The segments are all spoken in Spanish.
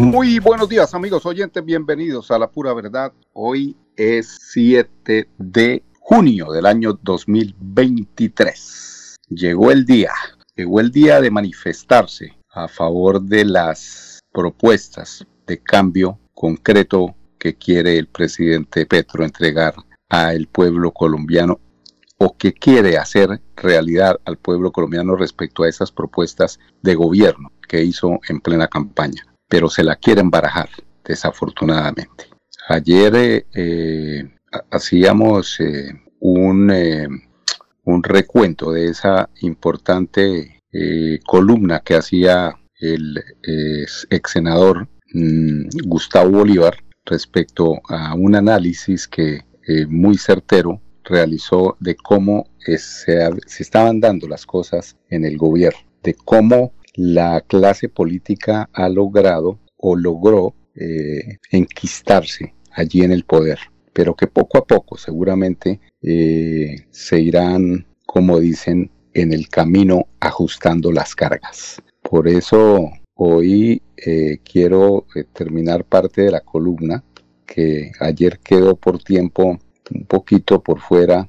Muy buenos días amigos oyentes, bienvenidos a La Pura Verdad. Hoy es 7 de junio del año 2023. Llegó el día, llegó el día de manifestarse a favor de las propuestas de cambio concreto que quiere el presidente Petro entregar al pueblo colombiano o que quiere hacer realidad al pueblo colombiano respecto a esas propuestas de gobierno que hizo en plena campaña pero se la quieren barajar, desafortunadamente. Ayer eh, eh, hacíamos eh, un, un recuento de esa importante columna que hacía el ex senador mm, Gustavo Bolívar respecto a un análisis que muy certero realizó de cómo se, se estaban dando las cosas en el gobierno, de cómo la clase política ha logrado o logró eh, enquistarse allí en el poder, pero que poco a poco seguramente eh, se irán, como dicen, en el camino ajustando las cargas. Por eso hoy eh, quiero terminar parte de la columna que ayer quedó por tiempo un poquito por fuera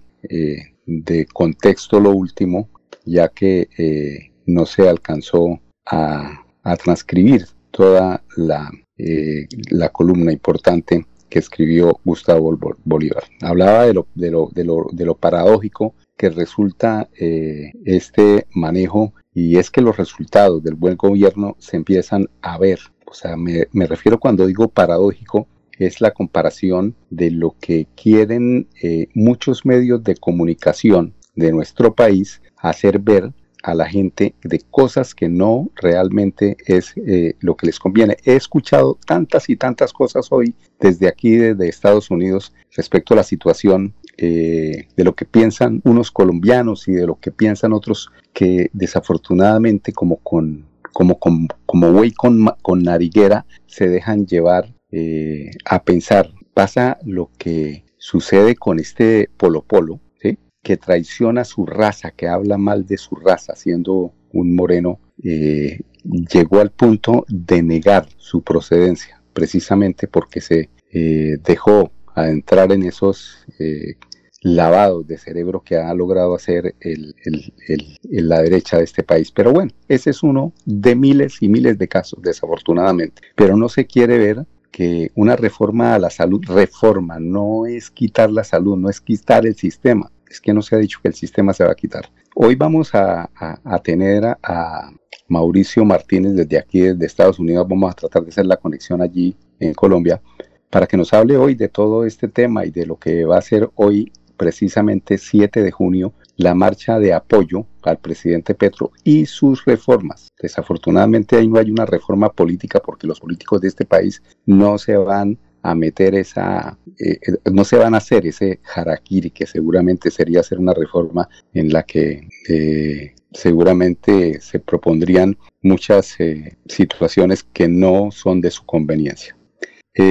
de contexto lo último, ya que no se alcanzó a, transcribir toda la, eh, la, columna importante que escribió Gustavo Bolívar. Hablaba de lo, de lo, de lo, de lo paradójico que resulta eh, este manejo y es que los resultados del buen gobierno se empiezan a ver. O sea, me, refiero cuando digo paradójico, es la comparación de lo que quieren eh, muchos medios de comunicación de nuestro país hacer ver a la gente de cosas que no realmente es eh, lo que les conviene. He escuchado tantas y tantas cosas hoy desde aquí, desde Estados Unidos, respecto a la situación eh, de lo que piensan unos colombianos y de lo que piensan otros que desafortunadamente como con como, como, como güey con, con nariguera se dejan llevar eh, a pensar. Pasa lo que sucede con este Polo Polo, que traiciona su raza, que habla mal de su raza, siendo un moreno, eh, llegó al punto de negar su procedencia, precisamente porque se eh, dejó adentrar en esos eh, lavados de cerebro que ha logrado hacer el, la derecha de este país. Pero bueno, ese es uno de miles y miles de casos, desafortunadamente. Pero no se quiere ver que una reforma a la salud, reforma, no es quitar la salud, no es quitar el sistema, es que no se ha dicho que el sistema se va a quitar. Hoy vamos a, tener a, Mauricio Martínez desde aquí, desde Estados Unidos. Vamos a tratar de hacer la conexión allí en Colombia para que nos hable hoy de todo este tema y de lo que va a ser hoy, precisamente 7 de junio, la marcha de apoyo al presidente Petro y sus reformas. Desafortunadamente ahí no hay una reforma política porque los políticos de este país no se van a meter esa, eh, eh, no se van a hacer ese harakiri que seguramente sería hacer una reforma en la que eh, seguramente se propondrían muchas situaciones que no son de su conveniencia.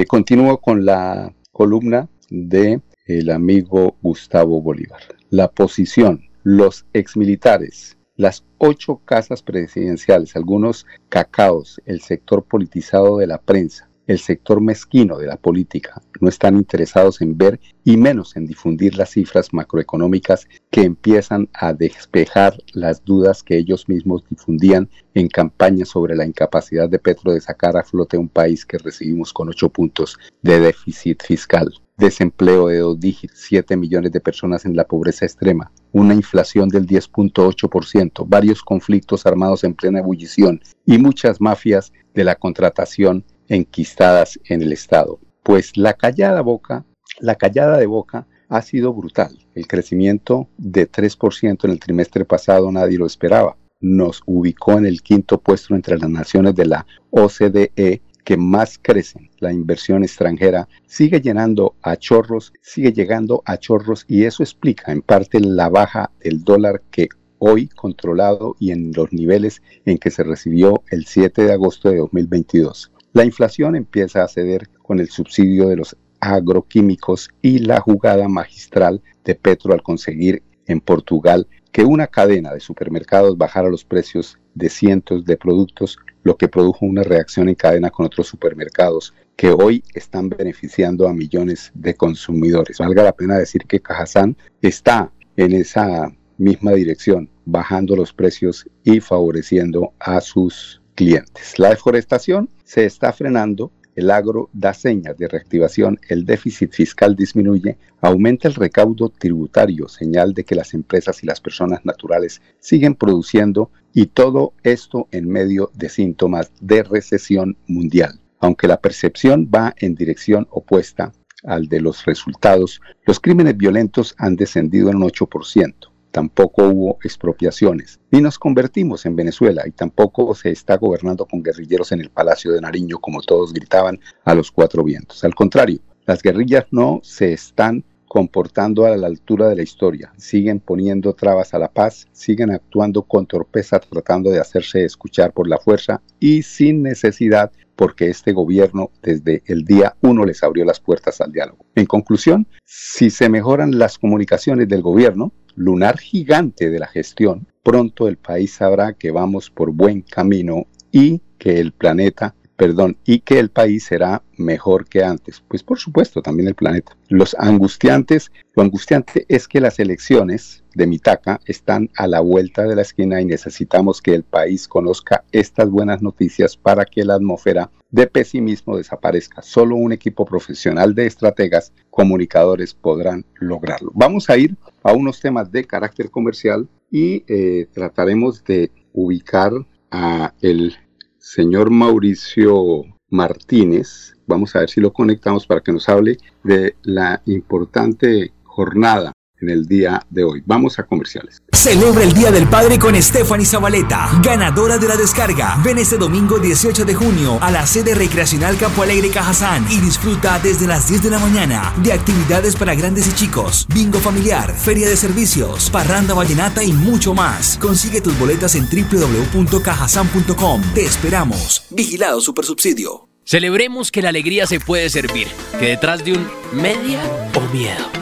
continúo con la columna de el amigo Gustavo Bolívar. La posición, los exmilitares, las ocho casas presidenciales, algunos cacaos, el sector politizado de la prensa, el sector mezquino de la política no están interesados en ver y menos en difundir las cifras macroeconómicas que empiezan a despejar las dudas que ellos mismos difundían en campaña sobre la incapacidad de Petro de sacar a flote un país que recibimos con ocho puntos de déficit fiscal, desempleo de dos dígitos, 7 millones de personas en la pobreza extrema, una inflación del 10.8%, varios conflictos armados en plena ebullición y muchas mafias de la contratación enquistadas en el Estado. Pues la callada boca, la callada de boca ha sido brutal. El crecimiento de 3% en el trimestre pasado nadie lo esperaba. nos ubicó en el quinto puesto entre las naciones de la OCDE que más crecen. La inversión extranjera sigue llenando a chorros, sigue llegando a chorros y eso explica en parte la baja del dólar que hoy controlado y en los niveles en que se recibió el 7 de agosto de 2022. La inflación empieza a ceder con el subsidio de los agroquímicos y la jugada magistral de Petro al conseguir en Portugal que una cadena de supermercados bajara los precios de cientos de productos, lo que produjo una reacción en cadena con otros supermercados que hoy están beneficiando a millones de consumidores. Valga la pena decir que Cajazán está en esa misma dirección, bajando los precios y favoreciendo a sus clientes. La deforestación se está frenando el agro da señas de reactivación, el déficit fiscal disminuye, aumenta el recaudo tributario, señal de que las empresas y las personas naturales siguen produciendo y todo esto en medio de síntomas de recesión mundial. Aunque la percepción va en dirección opuesta al de los resultados, los crímenes violentos han descendido en un 8% tampoco hubo expropiaciones, ni nos convertimos en Venezuela y tampoco se está gobernando con guerrilleros en el Palacio de Nariño como todos gritaban a los cuatro vientos. Al contrario, las guerrillas no se están comportando a la altura de la historia, siguen poniendo trabas a la paz, siguen actuando con torpeza tratando de hacerse escuchar por la fuerza y sin necesidad porque este gobierno desde el día uno les abrió las puertas al diálogo. En conclusión, si se mejoran las comunicaciones del gobierno, lunar gigante de la gestión, pronto el país sabrá que vamos por buen camino y que el planeta, perdón, y que el país será mejor que antes. Pues por supuesto, también el planeta. Los angustiantes, lo angustiante es que las elecciones de Mitaca están a la vuelta de la esquina y necesitamos que el país conozca estas buenas noticias para que la atmósfera de pesimismo desaparezca. Solo un equipo profesional de estrategas, comunicadores podrán lograrlo. Vamos a ir a unos temas de carácter comercial y eh, trataremos de ubicar a el señor Mauricio Martínez. Vamos a ver si lo conectamos para que nos hable de la importante jornada en el día de hoy. Vamos a comerciales. Celebra el Día del Padre con Stephanie Zabaleta, ganadora de la descarga. Ven este domingo 18 de junio a la sede recreacional Campo Alegre Cajazán y disfruta desde las 10 de la mañana de actividades para grandes y chicos, bingo familiar, feria de servicios, parranda vallenata y mucho más. Consigue tus boletas en www.cajazán.com. Te esperamos. Vigilado Supersubsidio. Celebremos que la alegría se puede servir, que detrás de un media o miedo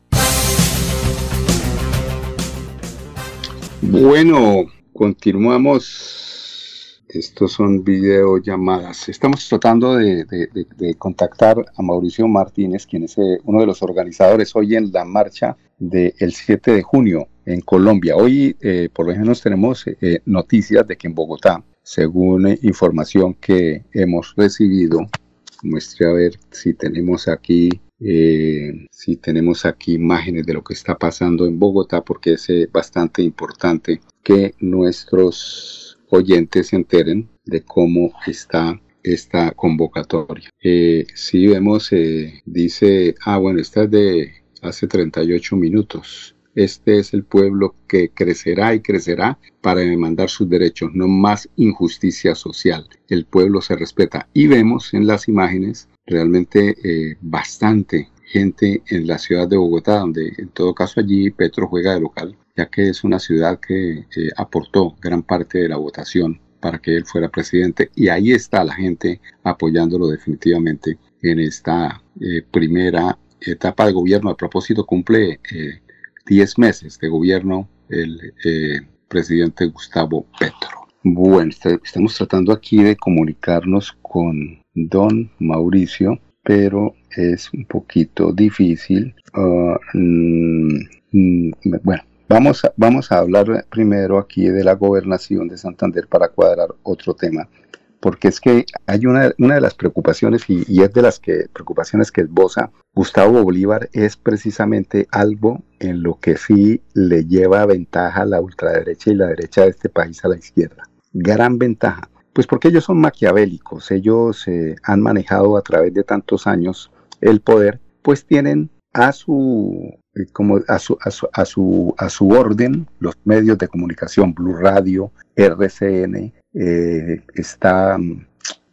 Bueno, continuamos. Estos son videollamadas. Estamos tratando de, contactar a Mauricio Martínez, quien es eh, uno de los organizadores hoy en la marcha del 7 de junio en Colombia. Hoy, eh, por lo menos, tenemos eh, noticias de que en Bogotá, según información que hemos recibido, muestre a ver si tenemos aquí eh, si tenemos aquí imágenes de lo que está pasando en Bogotá, porque es eh, bastante importante que nuestros oyentes se enteren de cómo está esta convocatoria. Eh, si vemos, dice, ah, bueno, esta es de hace 38 minutos. Este es el pueblo que crecerá y crecerá para demandar sus derechos, no más injusticia social. El pueblo se respeta. Y vemos en las imágenes realmente eh, bastante gente en la ciudad de Bogotá, donde en todo caso allí Petro juega de local, ya que es una ciudad que eh, aportó gran parte de la votación para que él fuera presidente y ahí está la gente apoyándolo definitivamente en esta eh, primera etapa de gobierno. A propósito, cumple 10 meses de gobierno el presidente Gustavo Petro. Bueno, estamos tratando aquí de comunicarnos con don Mauricio, pero es un poquito difícil. Ah, mm, mm, bueno, vamos a, vamos a hablar primero aquí de la gobernación de Santander para cuadrar otro tema. porque es que hay una, una de las preocupaciones, y, es de las que, preocupaciones que esboza Gustavo Bolívar, es precisamente algo en lo que sí le lleva ventaja la ultraderecha y la derecha de este país a la izquierda. Gran ventaja. Pues porque ellos son maquiavélicos, ellos eh, han manejado a través de tantos años el poder, pues tienen a su eh, como a su, a su, a su, a su orden los medios de comunicación, Blue Radio, RCN, eh, está mm,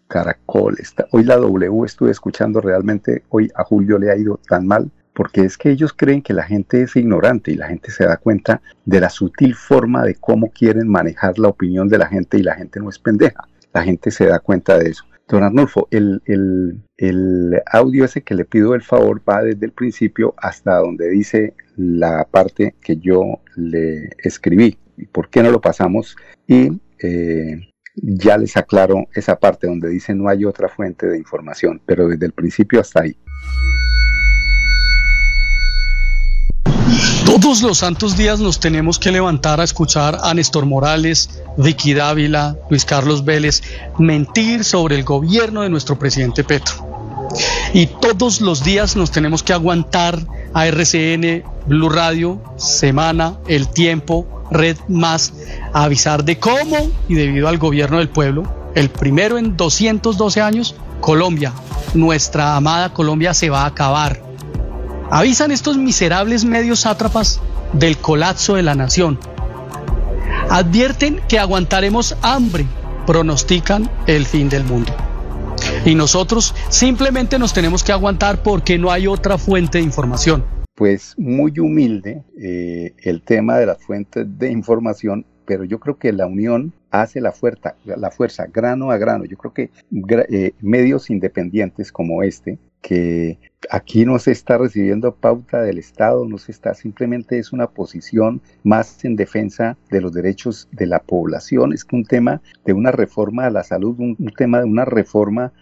Caracol, está, hoy la W estuve escuchando realmente, hoy a Julio le ha ido tan mal, porque es que ellos creen que la gente es ignorante y la gente se da cuenta de la sutil forma de cómo quieren manejar la opinión de la gente y la gente no es pendeja, la gente se da cuenta de eso. Don Arnulfo, el, el, audio ese que le pido el favor va desde el principio hasta donde dice la parte que yo le escribí. ¿Por qué no lo pasamos? Y eh, ya les aclaro esa parte donde dice no hay otra fuente de información, pero desde el principio hasta ahí. Todos los santos días nos tenemos que levantar a escuchar a Néstor Morales, Vicky Dávila, Luis Carlos Vélez mentir sobre el gobierno de nuestro presidente Petro. Y todos los días nos tenemos que aguantar a RCN, Blue Radio, Semana, El Tiempo, Red Más, avisar de cómo y debido al gobierno del pueblo, el primero en 212 años, Colombia, nuestra amada Colombia se va a acabar Avisan estos miserables medios sátrapas del colapso de la nación. Advierten que aguantaremos hambre, pronostican el fin del mundo. Y nosotros simplemente nos tenemos que aguantar porque no hay otra fuente de información. Pues muy humilde eh, el tema de las fuentes de información, pero yo creo que la unión hace la fuerza, la fuerza grano a grano. Yo creo que eh, medios independientes como este, que aquí no se está recibiendo pauta del Estado, no se está, simplemente es una posición más en defensa de los derechos de la población, es que un tema de una reforma a la salud, un, tema de una reforma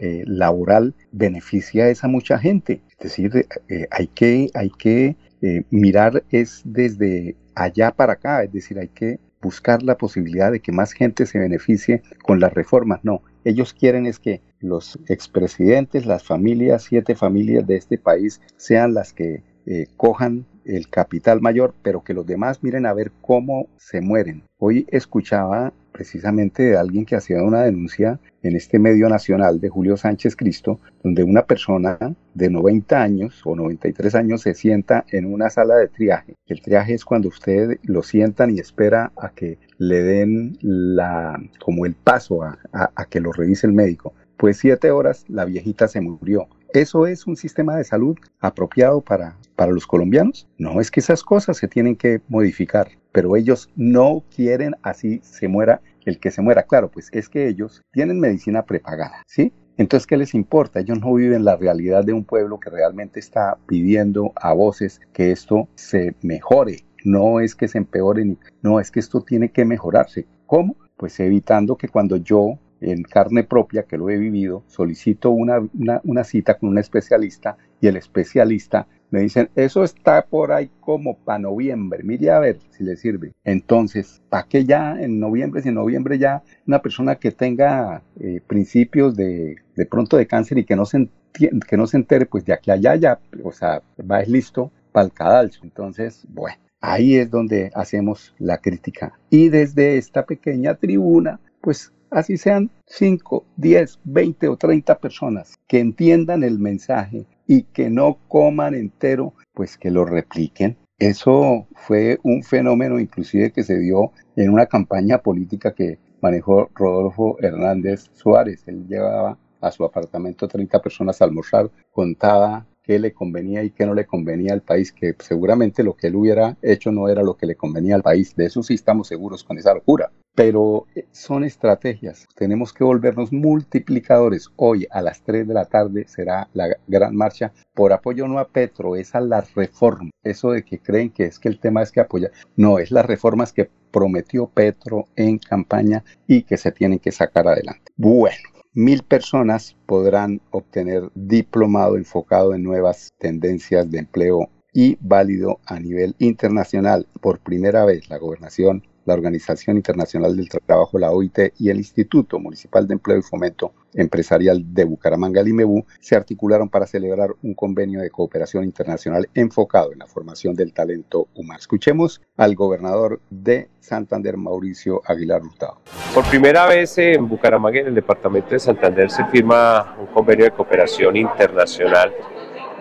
eh, laboral beneficia a esa mucha gente. Es decir, eh, hay que, hay que eh, mirar es desde allá para acá, es decir, hay que buscar la posibilidad de que más gente se beneficie con las reformas. No, ellos quieren es que los expresidentes, las familias, siete familias de este país, sean las que eh, cojan el capital mayor, pero que los demás miren a ver cómo se mueren. Hoy escuchaba precisamente de alguien que hacía una denuncia en este medio nacional de Julio Sánchez Cristo, donde una persona de 90 años o 93 años se sienta en una sala de triaje. El triaje es cuando usted lo sientan y espera a que le den la, como el paso a, a que lo revise el médico. Pues siete horas la viejita se murió. ¿Eso es un sistema de salud apropiado para, para los colombianos? No, es que esas cosas se tienen que modificar, pero ellos no quieren así se muera el que se muera. Claro, pues es que ellos tienen medicina prepagada, ¿sí? Entonces, ¿qué les importa? Ellos no viven la realidad de un pueblo que realmente está pidiendo a voces que esto se mejore. No es que se empeore, no, es que esto tiene que mejorarse. ¿Cómo? Pues evitando que cuando yo en carne propia, que lo he vivido, solicito una, una, cita con un especialista y el especialista me dicen, eso está por ahí como para noviembre, mire a ver si le sirve. Entonces, ¿para qué ya en noviembre, si en noviembre ya una persona que tenga eh, principios de, de pronto de cáncer y que no se, que no se entere, pues de aquí allá ya, o sea, va es listo para el cadalso. Entonces, bueno, ahí es donde hacemos la crítica. Y desde esta pequeña tribuna, pues así sean 5, 10, 20 o 30 personas que entiendan el mensaje y que no coman entero, pues que lo repliquen. Eso fue un fenómeno inclusive que se dio en una campaña política que manejó Rodolfo Hernández Suárez. Él llevaba a su apartamento 30 personas a almorzar, contaba qué le convenía y qué no le convenía al país, que seguramente lo que él hubiera hecho no era lo que le convenía al país. De eso sí estamos seguros con esa locura. Pero eh, son estrategias. Tenemos que volvernos multiplicadores. Hoy a las 3 de la tarde será la gran marcha por apoyo no a Petro, es a la reforma. Eso de que creen que es que el tema es que apoya. No, es las reformas que prometió Petro en campaña y que se tienen que sacar adelante. Bueno, mil personas podrán obtener diplomado enfocado en nuevas tendencias de empleo y válido a nivel internacional. Por primera vez, la gobernación la Organización Internacional del Trabajo, la OIT, y el Instituto Municipal de Empleo y Fomento Empresarial de Bucaramanga, Limebú, se articularon para celebrar un convenio de cooperación internacional enfocado en la formación del talento humano. Escuchemos al gobernador de Santander, Mauricio Aguilar Hurtado. Por primera vez en Bucaramanga, en el departamento de Santander, se firma un convenio de cooperación internacional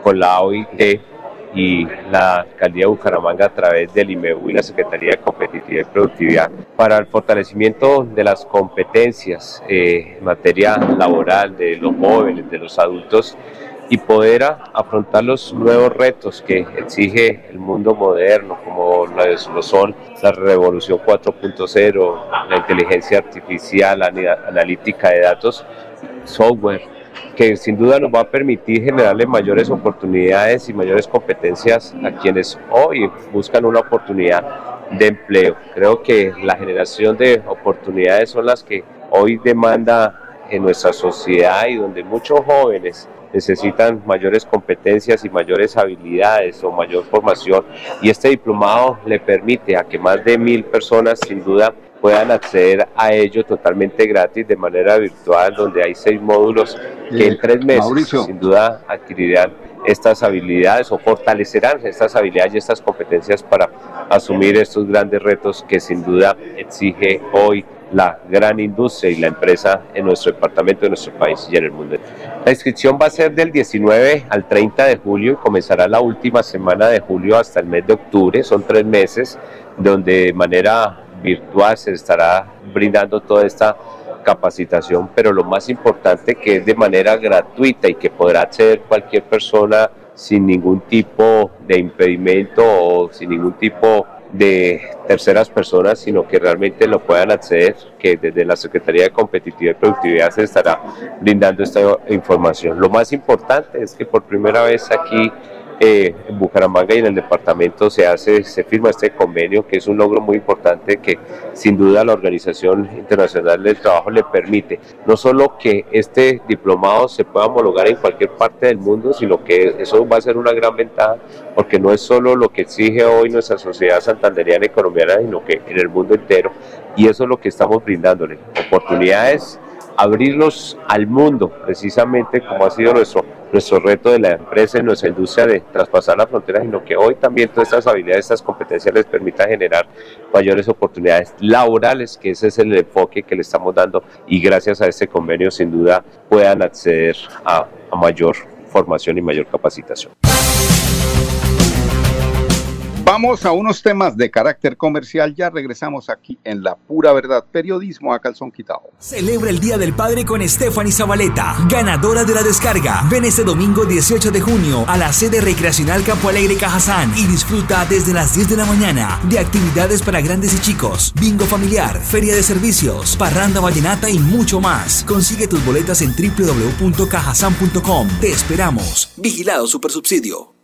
con la OIT y la alcaldía de Bucaramanga a través del IMEU y la Secretaría de Competitividad y Productividad para el fortalecimiento de las competencias eh, en materia laboral de los jóvenes, de los adultos y poder afrontar los nuevos retos que exige el mundo moderno, como lo son la revolución 4.0, la inteligencia artificial, la analítica de datos, software, que sin duda nos va a permitir generarle mayores oportunidades y mayores competencias a quienes hoy buscan una oportunidad de empleo. Creo que la generación de oportunidades son las que hoy demanda en nuestra sociedad y donde muchos jóvenes necesitan mayores competencias y mayores habilidades o mayor formación y este diplomado le permite a que más de mil personas sin duda puedan acceder a ello totalmente gratis de manera virtual, donde hay seis módulos que en tres meses sin duda adquirirán estas habilidades o fortalecerán estas habilidades y estas competencias para asumir estos grandes retos que sin duda exige hoy la gran industria y la empresa en nuestro departamento, en nuestro país y en el mundo. La inscripción va a ser del 19 al 30 de julio y comenzará la última semana de julio hasta el mes de octubre. Son tres meses donde de manera virtual se estará brindando toda esta capacitación, pero lo más importante que es de manera gratuita y que podrá acceder cualquier persona sin ningún tipo de impedimento o sin ningún tipo de terceras personas, sino que realmente lo puedan acceder, que desde la Secretaría de Competitividad y Productividad se estará brindando esta información. Lo más importante es que por primera vez aquí eh, en Bucaramanga y en el departamento se hace, se firma este convenio, que es un logro muy importante que sin duda la Organización Internacional del Trabajo le permite. No solo que este diplomado se pueda homologar en cualquier parte del mundo, sino que eso va a ser una gran ventaja, porque no es solo lo que exige hoy nuestra sociedad santanderiana y colombiana, sino que en el mundo entero, y eso es lo que estamos brindándole, oportunidades abrirlos al mundo, precisamente como ha sido nuestro, nuestro reto de la empresa en nuestra industria de traspasar la frontera, sino que hoy también todas estas habilidades, estas competencias les permitan generar mayores oportunidades laborales, que ese es el enfoque que le estamos dando y gracias a este convenio sin duda puedan acceder a, a mayor formación y mayor capacitación. Vamos a unos temas de carácter comercial. Ya regresamos aquí en La Pura Verdad, periodismo a calzón quitado. Celebra el Día del Padre con Stephanie Zabaleta, ganadora de la descarga. Ven este domingo 18 de junio a la sede recreacional Campo Alegre Cajazán y disfruta desde las 10 de la mañana de actividades para grandes y chicos, bingo familiar, feria de servicios, parranda vallenata y mucho más. Consigue tus boletas en www.cajazán.com. Te esperamos. Vigilado Supersubsidio.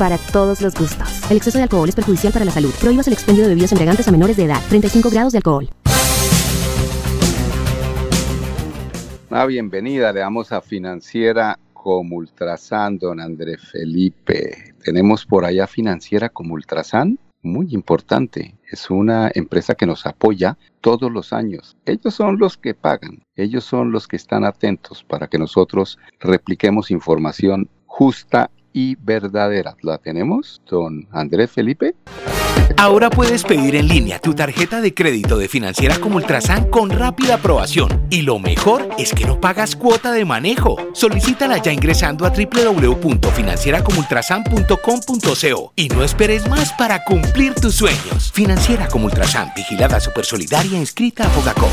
para todos los gustos. El exceso de alcohol es perjudicial para la salud. Prohíbas el expendio de bebidas embriagantes a menores de edad. 35 grados de alcohol. Una bienvenida le damos a Financiera como Ultrasan, don André Felipe. Tenemos por allá Financiera como Ultrasan, muy importante. Es una empresa que nos apoya todos los años. Ellos son los que pagan, ellos son los que están atentos para que nosotros repliquemos información justa y verdadera. ¿La tenemos, don Andrés Felipe? Ahora puedes pedir en línea tu tarjeta de crédito de financiera como Ultrasan con rápida aprobación. Y lo mejor es que no pagas cuota de manejo. Solicítala ya ingresando a www.financieracomultrasan.com.co y no esperes más para cumplir tus sueños. Financiera como Ultrasan, vigilada supersolidaria, inscrita a Fogacom.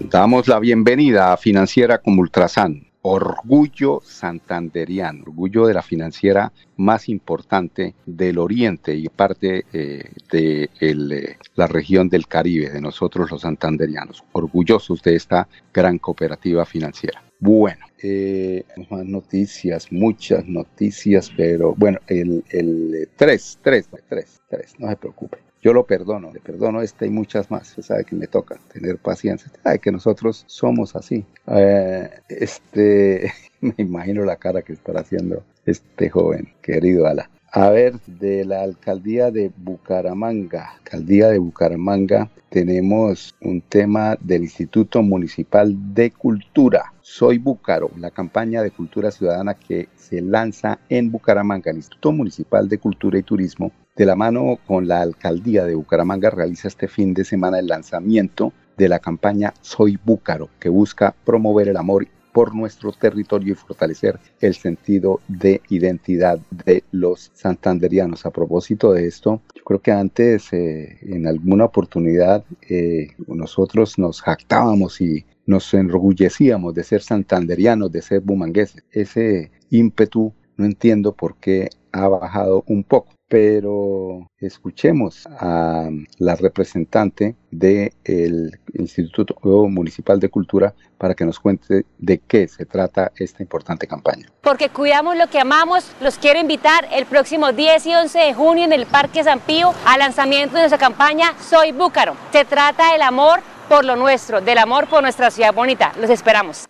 Damos la bienvenida a Financiera como Ultrasan orgullo santanderiano, orgullo de la financiera más importante del Oriente y parte eh, de eh, la región del Caribe, de nosotros los santanderianos, orgullosos de esta gran cooperativa financiera. Bueno, eh, más noticias, muchas noticias, pero bueno, el, el 3, 3, 3, 3, no se preocupe. Yo lo perdono, le perdono esta y muchas más. Usted sabe que me toca tener paciencia. sabe que nosotros somos así. Eh, este, me imagino la cara que estará haciendo este joven, querido Ala. A ver, de la alcaldía de Bucaramanga, alcaldía de Bucaramanga, tenemos un tema del Instituto Municipal de Cultura. Soy Búcaro, la campaña de cultura ciudadana que se lanza en Bucaramanga. El Instituto Municipal de Cultura y Turismo de la mano con la alcaldía de Bucaramanga realiza este fin de semana el lanzamiento de la campaña Soy Búcaro, que busca promover el amor por nuestro territorio y fortalecer el sentido de identidad de los santanderianos. A propósito de esto, yo creo que antes, eh, en alguna oportunidad, eh, nosotros nos jactábamos y nos enorgullecíamos de ser santanderianos, de ser bumangueses. Ese ímpetu no entiendo por qué ha bajado un poco pero escuchemos a la representante del Instituto Municipal de Cultura para que nos cuente de qué se trata esta importante campaña. Porque cuidamos lo que amamos, los quiero invitar el próximo 10 y 11 de junio en el Parque San Pío al lanzamiento de nuestra campaña Soy Búcaro. Se trata del amor por lo nuestro, del amor por nuestra ciudad bonita. Los esperamos.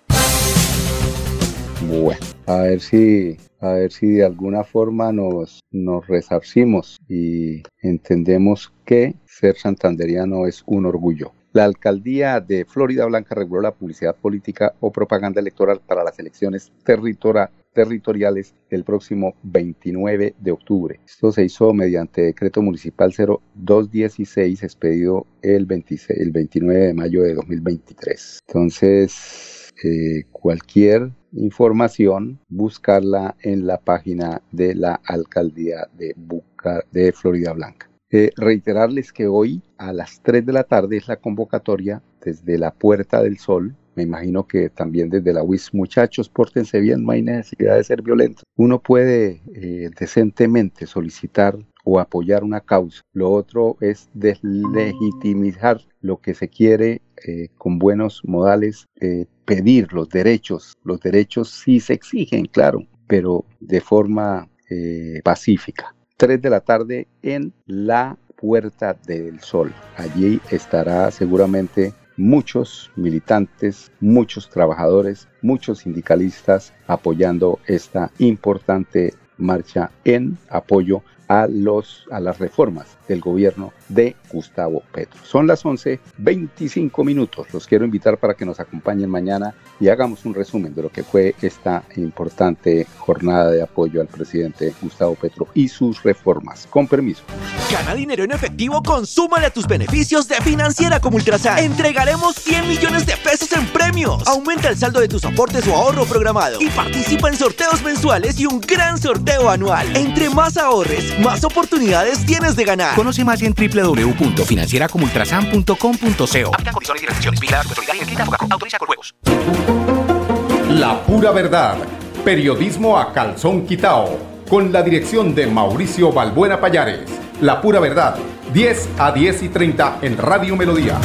Bueno, a ver si a ver si de alguna forma nos, nos resarcimos y entendemos que ser santanderiano es un orgullo. La alcaldía de Florida Blanca reguló la publicidad política o propaganda electoral para las elecciones territoriales del próximo 29 de octubre. Esto se hizo mediante decreto municipal 0216 expedido el, 26, el 29 de mayo de 2023. Entonces, cualquier información, buscarla en la página de la alcaldía de, Buca, de Florida Blanca. Eh, reiterarles que hoy a las 3 de la tarde es la convocatoria desde la Puerta del Sol. Me imagino que también desde la UIS, muchachos, pórtense bien, no hay necesidad de ser violentos. Uno puede eh, decentemente solicitar o apoyar una causa. Lo otro es deslegitimizar lo que se quiere eh, con buenos modales, eh, pedir los derechos. Los derechos sí se exigen, claro, pero de forma eh, pacífica. Tres de la tarde en la Puerta del Sol. Allí estará seguramente muchos militantes, muchos trabajadores, muchos sindicalistas apoyando esta importante marcha en apoyo a, los, a las reformas del gobierno de Gustavo Petro. Son las 11.25 minutos. Los quiero invitar para que nos acompañen mañana y hagamos un resumen de lo que fue esta importante jornada de apoyo al presidente Gustavo Petro y sus reformas. Con permiso. Gana dinero en efectivo, consúmale a tus beneficios de Financiera como Ultrasan. Entregaremos 100 millones de pesos en premios. Aumenta el saldo de tus aportes o ahorro programado y participa en sorteos mensuales y un gran sorteo anual. Entre más ahorres, más oportunidades tienes de ganar. Conoce más en www.financieracomultrasan.com.co. La pura verdad. Periodismo a calzón quitao. Con la dirección de Mauricio Balbuena Payares. La pura verdad. 10 a 10 y 30 en Radio Melodía.